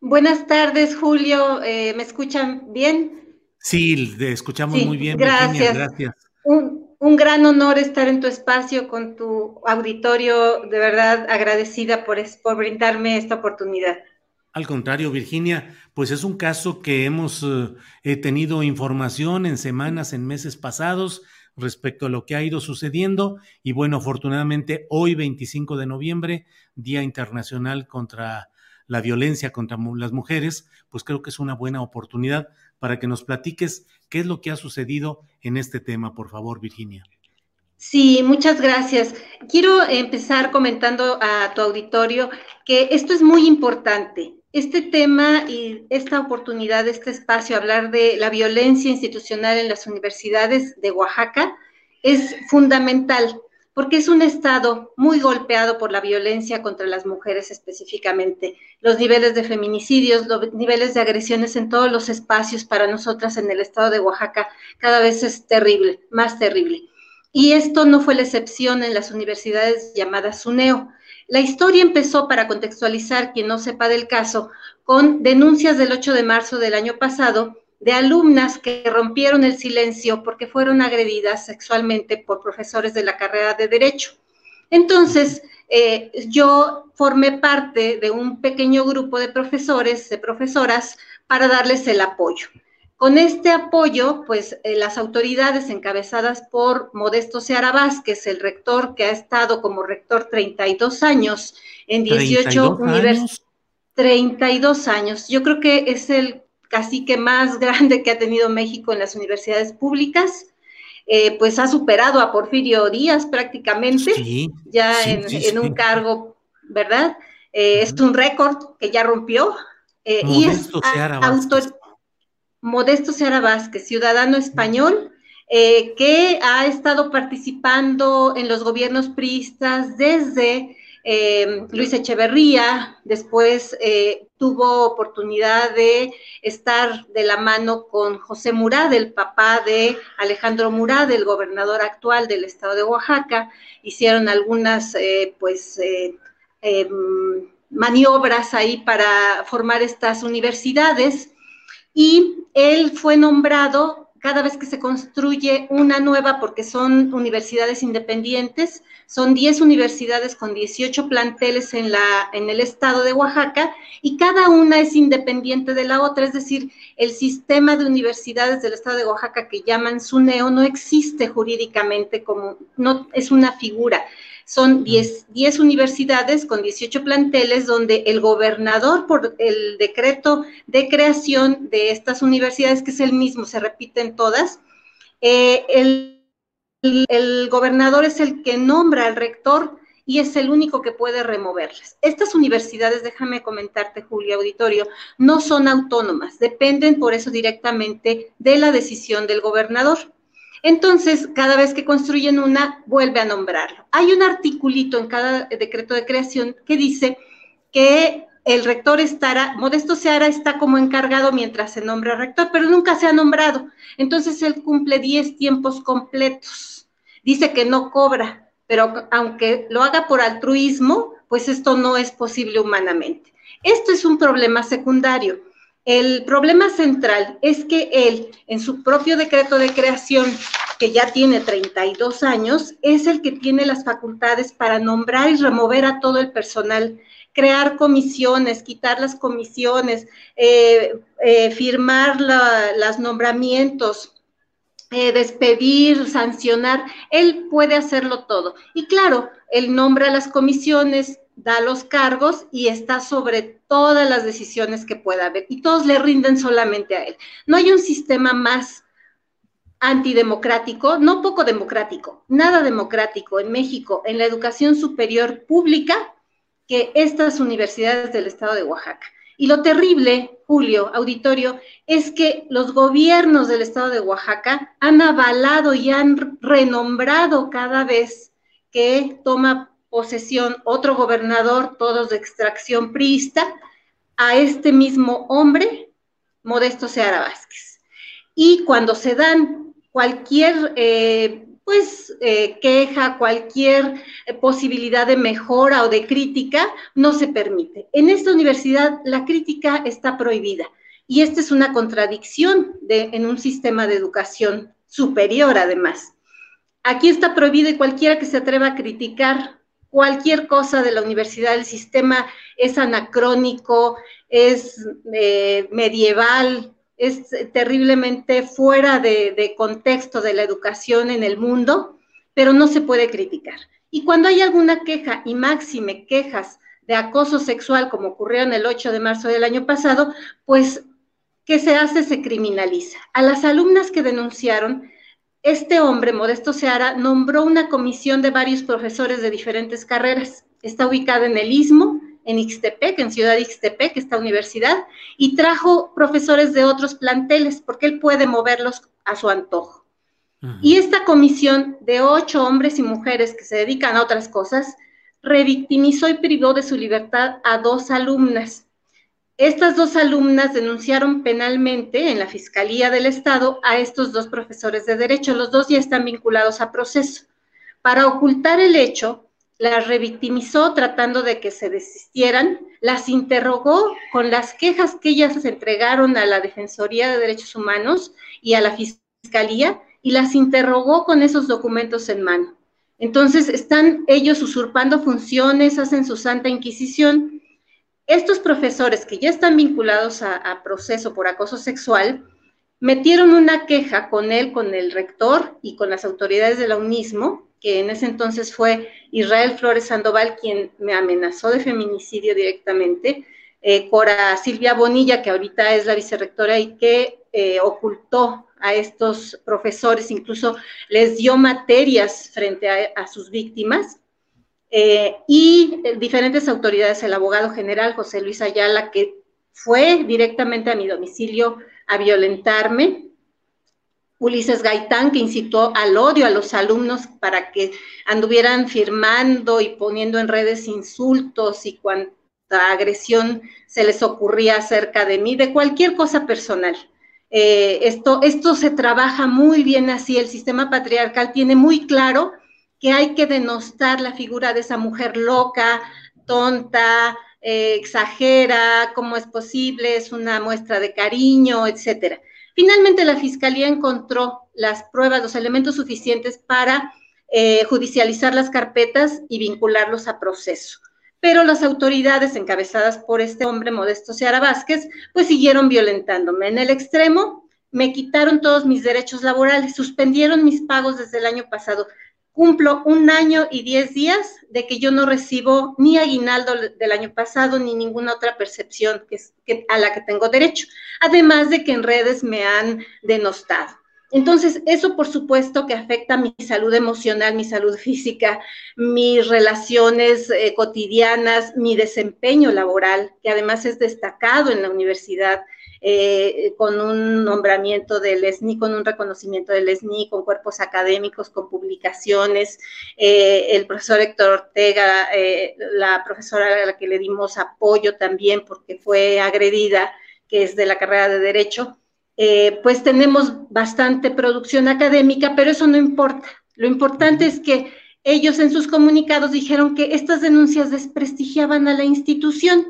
Buenas tardes, Julio. Eh, ¿Me escuchan bien? Sí, te escuchamos Sí, muy bien. gracias. Virginia, gracias. Un, un gran honor estar en tu espacio con tu auditorio. De verdad, agradecida por, brindarme esta oportunidad. Al contrario, Virginia, pues es un caso que hemos eh, tenido información en semanas, en meses pasados respecto a lo que ha ido sucediendo y bueno, afortunadamente hoy 25 de noviembre, Día Internacional contra la Violencia contra las Mujeres, pues creo que es una buena oportunidad para que nos platiques qué es lo que ha sucedido en este tema, por favor, Virginia. Sí, muchas gracias. Quiero empezar comentando a tu auditorio que esto es muy importante. Este tema y esta oportunidad, este espacio, hablar de la violencia institucional en las universidades de Oaxaca, es fundamental porque es un estado muy golpeado por la violencia contra las mujeres específicamente. Los niveles de feminicidios, los niveles de agresiones en todos los espacios para nosotras en el estado de Oaxaca cada vez es terrible, más terrible. Y esto no fue la excepción en las universidades llamadas SUNEO. La historia empezó, para contextualizar quien no sepa del caso, con denuncias del 8 de marzo del año pasado de alumnas que rompieron el silencio porque fueron agredidas sexualmente por profesores de la carrera de Derecho. Entonces, eh, yo formé parte de un pequeño grupo de profesores, de profesoras, para darles el apoyo. Con este apoyo, pues eh, las autoridades encabezadas por Modesto Seara Vázquez, el rector que ha estado como rector 32 años en 18 ¿32 universidades. años? 32 años. Yo creo que es el cacique más grande que ha tenido México en las universidades públicas. Eh, pues ha superado a Porfirio Díaz prácticamente, Sí, ya sí, en, sí, en sí. un cargo, ¿verdad? Eh, Es un récord que ya rompió. eh, y es Modesto Seara Vázquez. autor- Modesto Seara Vázquez, ciudadano español, que ha estado participando en los gobiernos priistas desde Luis Echeverría, después eh, tuvo oportunidad de estar de la mano con José Murad, el papá de Alejandro Murad, el gobernador actual del estado de Oaxaca, hicieron algunas, eh, pues, eh, eh, maniobras ahí para formar estas universidades. Y él fue nombrado cada vez que se construye una nueva, porque son universidades independientes, son 10 universidades con 18 planteles en, la, en el estado de Oaxaca y cada una es independiente de la otra, es decir, el sistema de universidades del estado de Oaxaca que llaman SUNEO no existe jurídicamente como, no es una figura. Son 10, 10 universidades con 18 planteles donde el gobernador, por el decreto de creación de estas universidades, que es el mismo, se repiten todas, eh, el, el, gobernador es el que nombra al rector y es el único que puede removerlas. Estas universidades, déjame comentarte, Julio Auditorio, no son autónomas, dependen por eso directamente de la decisión del gobernador. Entonces, cada vez que construyen una, vuelve a nombrarlo. Hay un articulito en cada decreto de creación que dice que el rector estará, Modesto Seara está como encargado mientras se nombra rector, pero nunca se ha nombrado. Entonces, él cumple 10 tiempos completos. Dice que no cobra, pero aunque lo haga por altruismo, pues esto no es posible humanamente. Esto es un problema secundario. El problema central es que él, en su propio decreto de creación, que ya tiene 32 años, es el que tiene las facultades para nombrar y remover a todo el personal, crear comisiones, quitar las comisiones, eh, eh, firmar los nombramientos, eh, despedir, sancionar, él puede hacerlo todo. Y claro, él nombra las comisiones, da los cargos y está sobre todas las decisiones que pueda haber. Y todos le rinden solamente a él. No hay un sistema más antidemocrático, no poco democrático, nada democrático en México, en la educación superior pública, que estas universidades del estado de Oaxaca. Y lo terrible, Julio, auditorio, es que los gobiernos del estado de Oaxaca han avalado y han renombrado cada vez que toma posesión otro gobernador, todos de extracción priista, a este mismo hombre, Modesto Seara Vázquez. Y cuando se dan cualquier eh, pues eh, queja, cualquier eh, posibilidad de mejora o de crítica, no se permite. En esta universidad la crítica está prohibida y esta es una contradicción de, en un sistema de educación superior además. Aquí está prohibido y cualquiera que se atreva a criticar cualquier cosa de la universidad, el sistema es anacrónico, es eh, medieval, es terriblemente fuera de, contexto de la educación en el mundo, pero no se puede criticar. Y cuando hay alguna queja, y máxime quejas de acoso sexual, como ocurrió en el 8 de marzo del año pasado, pues, ¿qué se hace? Se criminaliza. A las alumnas que denunciaron, este hombre, Modesto Seara, nombró una comisión de varios profesores de diferentes carreras. Está ubicada en el Istmo, en Ixtepec, en Ciudad Ixtepec, esta universidad, y trajo profesores de otros planteles, porque él puede moverlos a su antojo. Y esta comisión de ocho hombres y mujeres que se dedican a otras cosas, revictimizó y privó de su libertad a dos alumnas. Estas dos alumnas denunciaron penalmente en la Fiscalía del Estado a estos dos profesores de derecho. Los dos ya están vinculados a proceso. Para ocultar el hecho, las revictimizó tratando de que se desistieran, las interrogó con las quejas que ellas entregaron a la Defensoría de Derechos Humanos y a la Fiscalía y las interrogó con esos documentos en mano. Entonces están ellos usurpando funciones, hacen su santa inquisición. Estos profesores que ya están vinculados a, proceso por acoso sexual, metieron una queja con él, con el rector y con las autoridades de la UNISMO, que en ese entonces fue Israel Flores Sandoval quien me amenazó de feminicidio directamente, eh, Cora Silvia Bonilla, que ahorita es la vicerrectora y que eh, ocultó a estos profesores, incluso les dio materias frente a, sus víctimas, eh, y diferentes autoridades, el abogado general José Luis Ayala, que fue directamente a mi domicilio a violentarme, Ulises Gaitán, que incitó al odio a los alumnos para que anduvieran firmando y poniendo en redes insultos y cuanta agresión se les ocurría acerca de mí, de cualquier cosa personal. Eh, esto, esto se trabaja muy bien así, el sistema patriarcal tiene muy claro que hay que denostar la figura de esa mujer loca, tonta, eh, exagera, cómo es posible, es una muestra de cariño, etcétera. Finalmente, la Fiscalía encontró las pruebas, los elementos suficientes para eh, judicializar las carpetas y vincularlos a proceso. Pero las autoridades encabezadas por este hombre, Modesto Seara Vázquez, pues siguieron violentándome. En el extremo, me quitaron todos mis derechos laborales, suspendieron mis pagos desde el año pasado cumplo un año y diez días de que yo no recibo ni aguinaldo del año pasado ni ninguna otra percepción que, a la que tengo derecho, además de que en redes me han denostado. Entonces, eso por supuesto que afecta mi salud emocional, mi salud física, mis relaciones eh, cotidianas, mi desempeño laboral, que además es destacado en la universidad eh, con un nombramiento del ESNI, con un reconocimiento del ESNI, con cuerpos académicos, con publicaciones. Eh, el profesor Héctor Ortega, eh, la profesora a la que le dimos apoyo también porque fue agredida, que es de la carrera de Derecho, pues tenemos bastante producción académica, pero eso no importa. Lo importante es que ellos en sus comunicados dijeron que estas denuncias desprestigiaban a la institución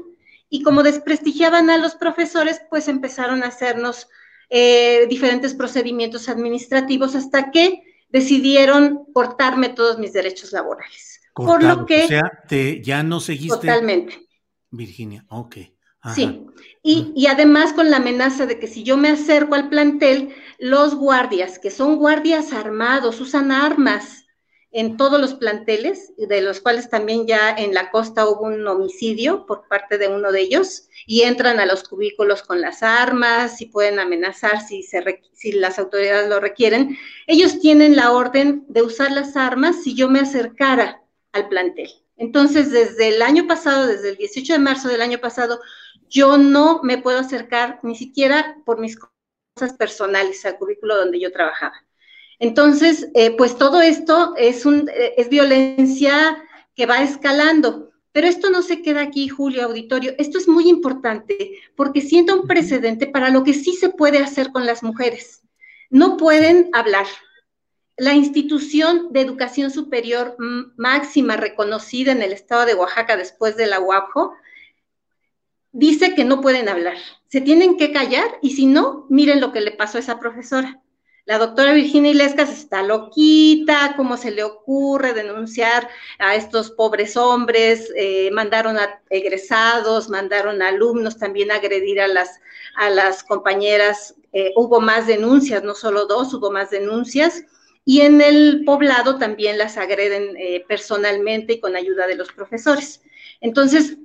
y como desprestigiaban a los profesores, pues empezaron a hacernos eh, diferentes procedimientos administrativos hasta que decidieron cortarme todos mis derechos laborales. Por lo que... O sea, te, ya no seguiste... Totalmente. Virginia, ok. Sí, y, y, además con la amenaza de que si yo me acerco al plantel, los guardias, que son guardias armados, usan armas en todos los planteles, de los cuales también ya en la costa hubo un homicidio por parte de uno de ellos, y entran a los cubículos con las armas y pueden amenazar si, las autoridades lo requieren. Ellos tienen la orden de usar las armas si yo me acercara al plantel. Entonces, desde el año pasado, desde el 18 de marzo del año pasado, yo no me puedo acercar ni siquiera por mis cosas personales al cubículo donde yo trabajaba. Entonces, eh, pues todo esto es, un, eh, es violencia que va escalando. Pero esto no se queda aquí, Julio Auditorio. Esto es muy importante porque sienta un precedente para lo que sí se puede hacer con las mujeres. No pueden hablar. La institución de educación superior máxima reconocida en el estado de Oaxaca después de la UAPJO dice que no pueden hablar. Se tienen que callar y si no, miren lo que le pasó a esa profesora. La doctora Virginia Ilescas está loquita, ¿cómo se le ocurre denunciar a estos pobres hombres? Eh, mandaron a egresados, mandaron a alumnos también a agredir a las, a las compañeras. Eh, hubo más denuncias, no solo dos, hubo más denuncias. Y en el poblado también las agreden eh, personalmente y con ayuda de los profesores. Entonces,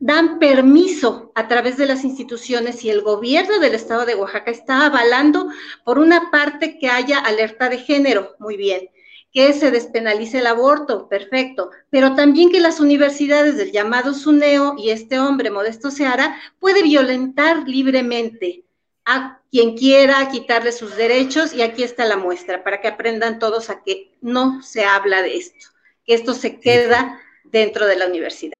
dan permiso a través de las instituciones y el gobierno del estado de Oaxaca está avalando, por una parte, que haya alerta de género, muy bien, que se despenalice el aborto, perfecto, pero también que las universidades del llamado SUNEO y este hombre, Modesto Seara, puede violentar libremente a quien quiera quitarle sus derechos y aquí está la muestra para que aprendan todos a que no se habla de esto, que esto se queda dentro de la universidad.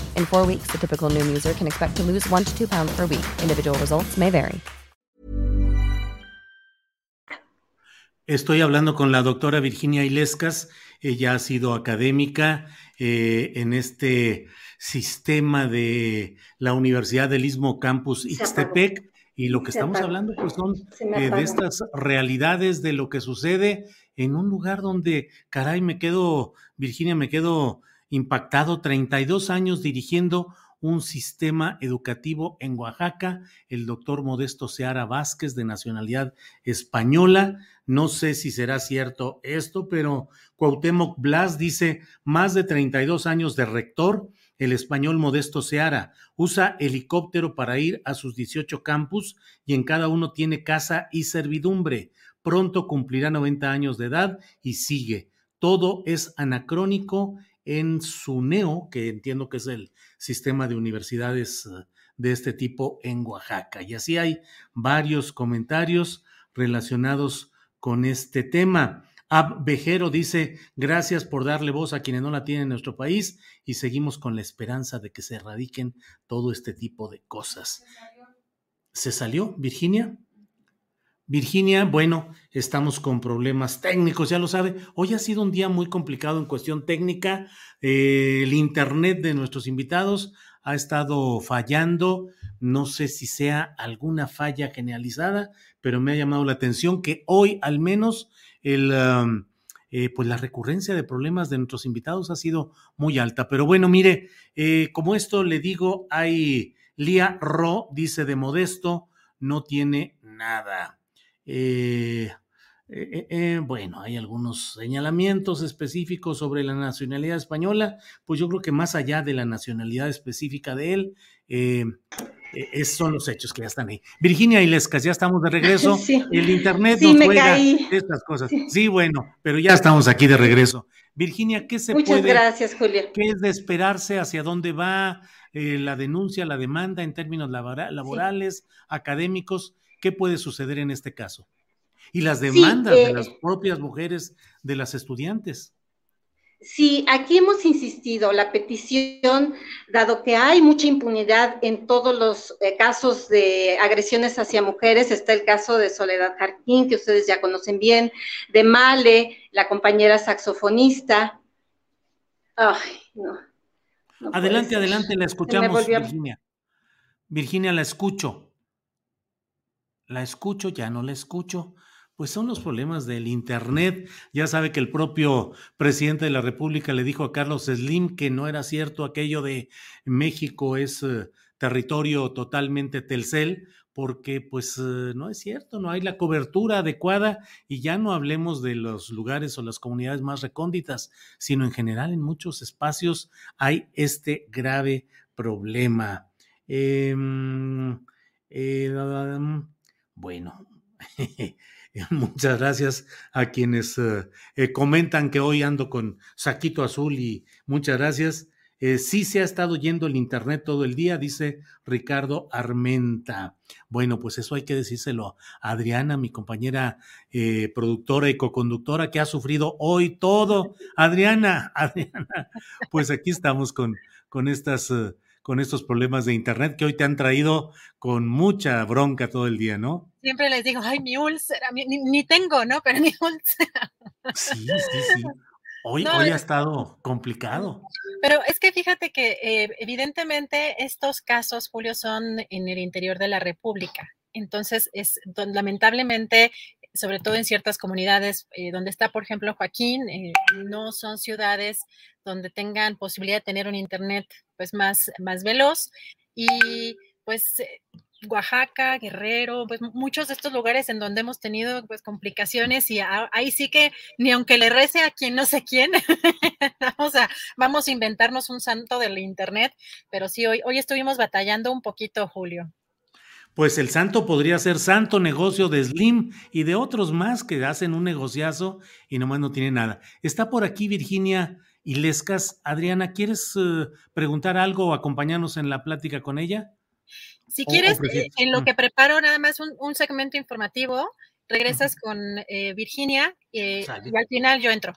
In four weeks, the typical Noom user can expect to lose one to two pounds per week. Individual results may vary. Estoy hablando con la doctora Virginia Ilescas. Ella ha sido académica eh, en este sistema de la Universidad del Istmo Campus Ixtepec. Y lo que estamos hablando pues son eh, de estas realidades de lo que sucede en un lugar donde, caray, me quedo, Virginia, me quedo impactado, 32 años dirigiendo un sistema educativo en Oaxaca, el doctor Modesto Seara Vázquez, de nacionalidad española. No sé si será cierto esto, pero Cuauhtémoc Blas dice, más de 32 años de rector, el español Modesto Seara usa helicóptero para ir a sus 18 campus y en cada uno tiene casa y servidumbre. Pronto cumplirá 90 años de edad y sigue. Todo es anacrónico en SUNEO, que entiendo que es el sistema de universidades eh, de este tipo en Oaxaca. Y así hay varios comentarios. relacionados con este tema. Ab Vejero dice, gracias por darle voz a quienes no la tienen en nuestro país y seguimos con la esperanza de que se erradiquen todo este tipo de cosas. ¿Se salió, Virginia? Virginia, bueno, estamos con problemas técnicos, ya lo sabe. Hoy ha sido un día muy complicado en cuestión técnica. Eh, el Internet de nuestros invitados ha estado fallando. No sé si sea alguna falla generalizada, pero me ha llamado la atención que hoy al menos el, um, eh, pues la recurrencia de problemas de nuestros invitados ha sido muy alta. Pero bueno, mire, eh, como esto le digo, hay Lía Ro, dice de Modesto, no tiene nada. Eh, eh, eh, bueno, hay algunos señalamientos específicos sobre la nacionalidad española, pues yo creo que más allá de la nacionalidad específica de él, esos son los hechos que ya están ahí. Virginia Ilescas, ya estamos de regreso. El internet nos juega estas cosas. Sí. bueno, pero ya estamos aquí de regreso. Virginia, ¿qué se Muchas gracias, Julia. ¿Qué es de esperarse? ¿Hacia dónde va la denuncia, la demanda en términos laborales, académicos? ¿Qué puede suceder en este caso? Y las demandas de las eh, propias mujeres de las estudiantes. Sí, aquí hemos insistido, la petición, dado que hay mucha impunidad en todos los eh, casos de agresiones hacia mujeres, está el caso de Soledad Jarquín, que ustedes ya conocen bien, de Male, la compañera saxofonista. Ay, no. adelante, adelante, la escuchamos, Virginia. Virginia, la escucho la escucho, ya no la escucho. Pues son los problemas del Internet. Ya sabe que el propio presidente de la República le dijo a Carlos Slim que no era cierto aquello de México es eh, territorio totalmente Telcel, porque pues eh, no es cierto, no hay la cobertura adecuada y ya no hablemos de los lugares o las comunidades más recónditas, sino en general en muchos espacios hay este grave problema. Em, eh, bueno, muchas gracias a quienes eh, eh, comentan que hoy ando con saquito azul y muchas gracias. Eh, sí se ha estado yendo el internet todo el día, dice Ricardo Armenta. Bueno, pues eso hay que decírselo a Adriana, mi compañera productora y coconductora, que ha sufrido hoy todo. Adriana, Adriana, pues aquí estamos con, con estas con estos problemas de Internet que hoy te han traído con mucha bronca todo el día, ¿no? Siempre les digo, ay, mi úlcera, ni, tengo, ¿no? Pero mi úlcera. Sí, sí, sí. Hoy, hoy ha estado complicado. Pero es que fíjate que eh, evidentemente estos casos, Julio, son en el interior de la República. Entonces, es lamentablemente sobre todo en ciertas comunidades eh, donde está, por ejemplo, Joaquín, eh, no son ciudades donde tengan posibilidad de tener un internet pues más, más veloz y pues eh, Oaxaca, Guerrero, pues muchos de estos lugares en donde hemos tenido pues complicaciones y ahí sí que ni aunque le rece a quien no sé quién, vamos a, vamos a inventarnos un santo del internet, pero sí, hoy, hoy estuvimos batallando un poquito, Julio pues el santo podría ser santo negocio de Slim y de otros más que hacen un negociazo y nomás no tiene nada. Está por aquí Virginia Ilescas. Adriana, ¿quieres eh, preguntar algo o acompañarnos en la plática con ella? Si quieres, eh, en lo mm. que preparo nada más un, segmento informativo, regresas con eh, Virginia y al final yo entro.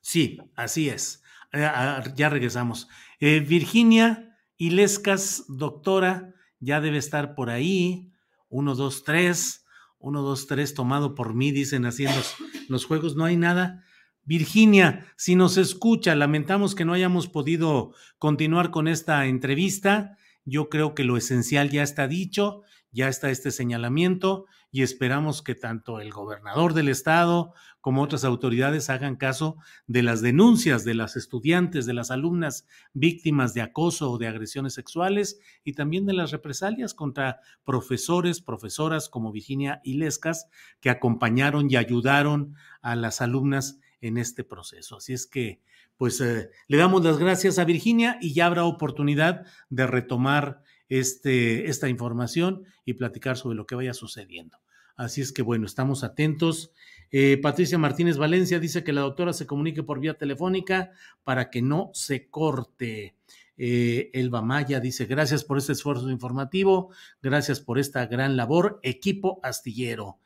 Sí, así es. Ah, ya regresamos. Virginia Ilescas, doctora ya debe estar por ahí. Uno, dos, tres. Uno, dos, tres, tomado por mí, dicen haciendo los, juegos. No hay nada. Virginia, si nos escucha, lamentamos que no hayamos podido continuar con esta entrevista. Yo creo que lo esencial ya está dicho, ya está este señalamiento y esperamos que tanto el gobernador del estado como otras autoridades hagan caso de las denuncias de las estudiantes, de las alumnas víctimas de acoso o de agresiones sexuales y también de las represalias contra profesores, profesoras como Virginia Ilescas, que acompañaron y ayudaron a las alumnas en este proceso. Así es que, pues, eh, le damos las gracias a Virginia y ya habrá oportunidad de retomar este, esta información y platicar sobre lo que vaya sucediendo. Así es que bueno, estamos atentos. Eh, Patricia Martínez Valencia dice que la doctora se comunique por vía telefónica para que no se corte. Eh, Elba Maya dice, gracias por este esfuerzo informativo, gracias por esta gran labor, equipo astillero.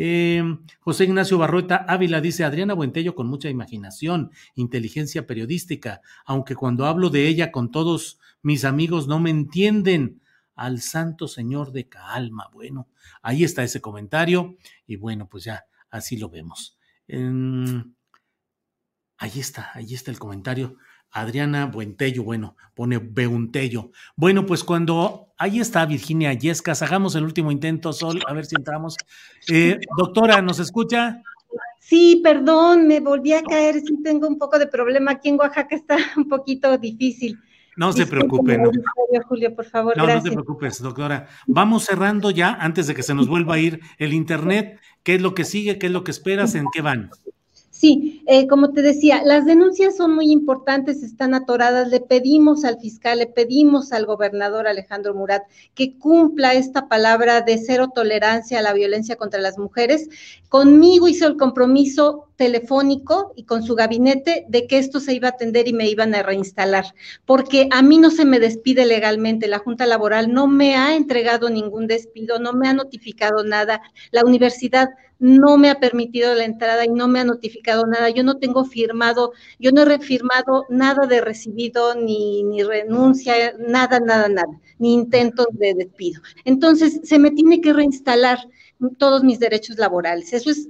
Eh, José Ignacio Barrueta Ávila dice, Adriana Buentello con mucha imaginación, inteligencia periodística, aunque cuando hablo de ella con todos mis amigos no me entienden. Al santo señor de calma. Bueno, ahí está ese comentario y bueno, pues ya así lo vemos. ahí está, ahí está el comentario. Adriana Buentello, bueno, pone Beuntello. Bueno, pues cuando ahí está Virginia Yescas, hagamos el último intento, Sol, a ver si entramos. Eh, doctora, ¿nos escucha? Sí, perdón, me volví a caer, sí tengo un poco de problema aquí en Oaxaca, está un poquito difícil. No se preocupe. No. Julio, por favor, no, no te preocupes, doctora. Vamos cerrando ya antes de que se nos vuelva a ir el internet. ¿Qué es lo que sigue? ¿Qué es lo que esperas? ¿En qué van? Sí, eh, como te decía, las denuncias son muy importantes, están atoradas. Le pedimos al fiscal, le pedimos al gobernador Alejandro Murat que cumpla esta palabra de cero tolerancia a la violencia contra las mujeres. Conmigo hizo el compromiso telefónico y con su gabinete de que esto se iba a atender y me iban a reinstalar, porque a mí no se me despide legalmente, la Junta Laboral no me ha entregado ningún despido, no me ha notificado nada, la universidad no me ha permitido la entrada y no me ha notificado nada. Yo no tengo firmado, yo no he firmado nada de recibido, ni, ni renuncia, nada, nada, nada, ni intentos de despido. Entonces, se me tiene que reinstalar todos mis derechos laborales. Eso es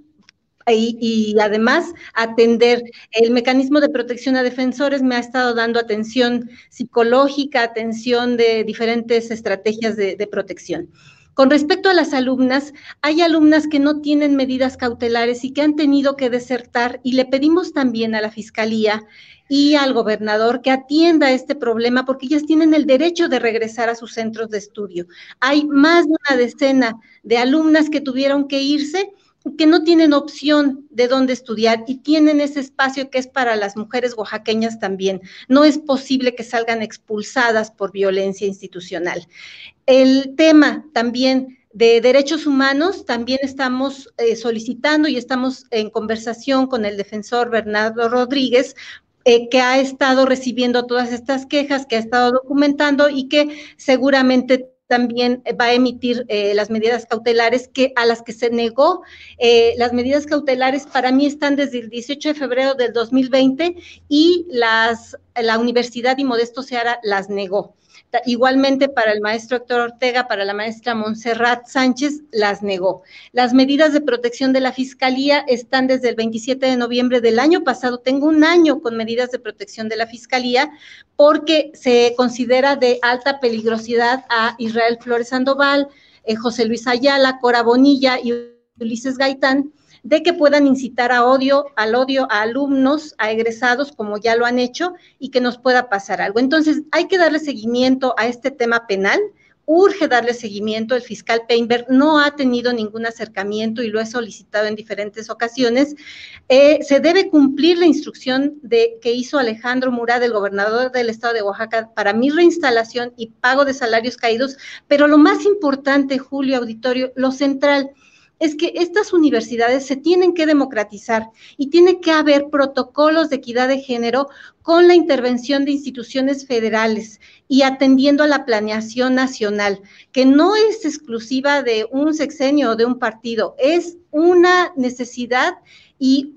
y, además atender el mecanismo de protección a defensores me ha estado dando atención psicológica, atención de diferentes estrategias de protección. Con respecto a las alumnas, hay alumnas que no tienen medidas cautelares y que han tenido que desertar y le pedimos también a la Fiscalía y al gobernador que atienda este problema porque ellas tienen el derecho de regresar a sus centros de estudio. Hay más de una decena de alumnas que tuvieron que irse que no tienen opción de dónde estudiar y tienen ese espacio que es para las mujeres oaxaqueñas también. No es posible que salgan expulsadas por violencia institucional. El tema también de derechos humanos, también estamos eh, solicitando y estamos en conversación con el defensor Bernardo Rodríguez eh, que ha estado recibiendo todas estas quejas, que ha estado documentando y que seguramente también va a emitir eh, las medidas cautelares que a las que se negó. Eh, las medidas cautelares para mí están desde el 18 de febrero del 2020 y las, la Universidad y Modesto Seara las negó. Igualmente para el maestro Héctor Ortega, para la maestra Montserrat Sánchez, las negó. Las medidas de protección de la Fiscalía están desde el 27 de noviembre del año pasado. Tengo un año con medidas de protección de la Fiscalía porque se considera de alta peligrosidad a Israel Flores Sandoval, eh, José Luis Ayala, Cora Bonilla y Ulises Gaitán de que puedan incitar a odio, al odio a alumnos, a egresados, como ya lo han hecho, y que nos pueda pasar algo. Entonces, hay que darle seguimiento a este tema penal. Urge darle seguimiento. El fiscal Peinberg no ha tenido ningún acercamiento y lo he solicitado en diferentes ocasiones. Eh, se debe cumplir la instrucción de, que hizo Alejandro Murat, el gobernador del estado de Oaxaca, para mi reinstalación y pago de salarios caídos. Pero lo más importante, Julio Auditorio, lo central, es que estas universidades se tienen que democratizar y tiene que haber protocolos de equidad de género con la intervención de instituciones federales y atendiendo a la planeación nacional, que no es exclusiva de un sexenio o de un partido, es una necesidad y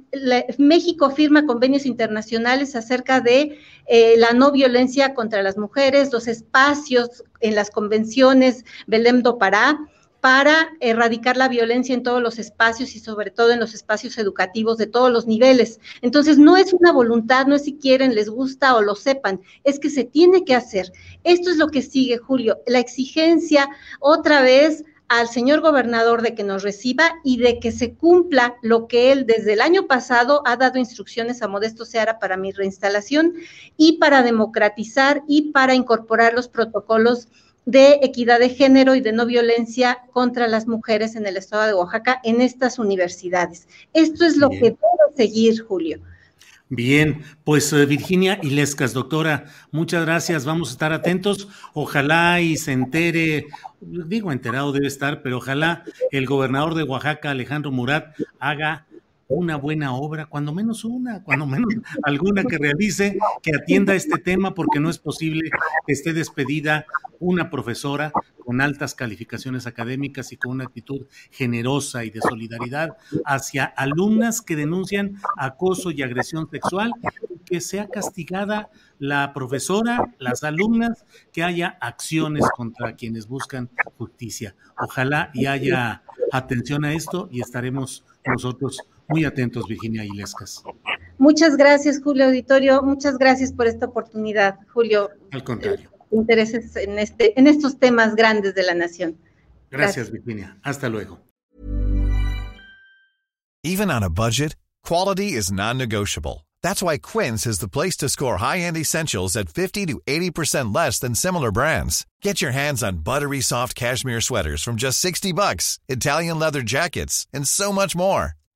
México firma convenios internacionales acerca de eh, la no violencia contra las mujeres, los espacios en las convenciones Belém do Pará, para erradicar la violencia en todos los espacios y sobre todo en los espacios educativos de todos los niveles. Entonces, no es una voluntad, no es si quieren, les gusta o lo sepan, es que se tiene que hacer. Esto es lo que sigue, Julio, la exigencia otra vez al señor gobernador de que nos reciba y de que se cumpla lo que él desde el año pasado ha dado instrucciones a Modesto Seara para mi reinstalación y para democratizar y para incorporar los protocolos de equidad de género y de no violencia contra las mujeres en el estado de Oaxaca en estas universidades. Esto es lo que debe seguir, Julio. Bien, pues eh, Virginia Ilescas, doctora, muchas gracias. Vamos a estar atentos. Ojalá y se entere, digo enterado debe estar, pero ojalá el gobernador de Oaxaca, Alejandro Murat, haga una buena obra, cuando menos una, cuando menos alguna que realice, que atienda este tema, porque no es posible que esté despedida una profesora con altas calificaciones académicas y con una actitud generosa y de solidaridad hacia alumnas que denuncian acoso y agresión sexual, que sea castigada la profesora, las alumnas, que haya acciones contra quienes buscan justicia. Ojalá y haya atención a esto y estaremos nosotros muy atentos, Virginia Ilescas. Muchas gracias, Julio Auditorio. Muchas gracias por esta oportunidad, Julio. Al contrario. Eh, intereses en, este, en estos temas grandes de la nación. Gracias, gracias, Virginia. Hasta luego. Even on a budget, quality is non-negotiable. That's why Quince is the place to score high-end essentials at 50 to 80% less than similar brands. Get your hands on buttery soft cashmere sweaters from just 60 bucks, Italian leather jackets, and so much more.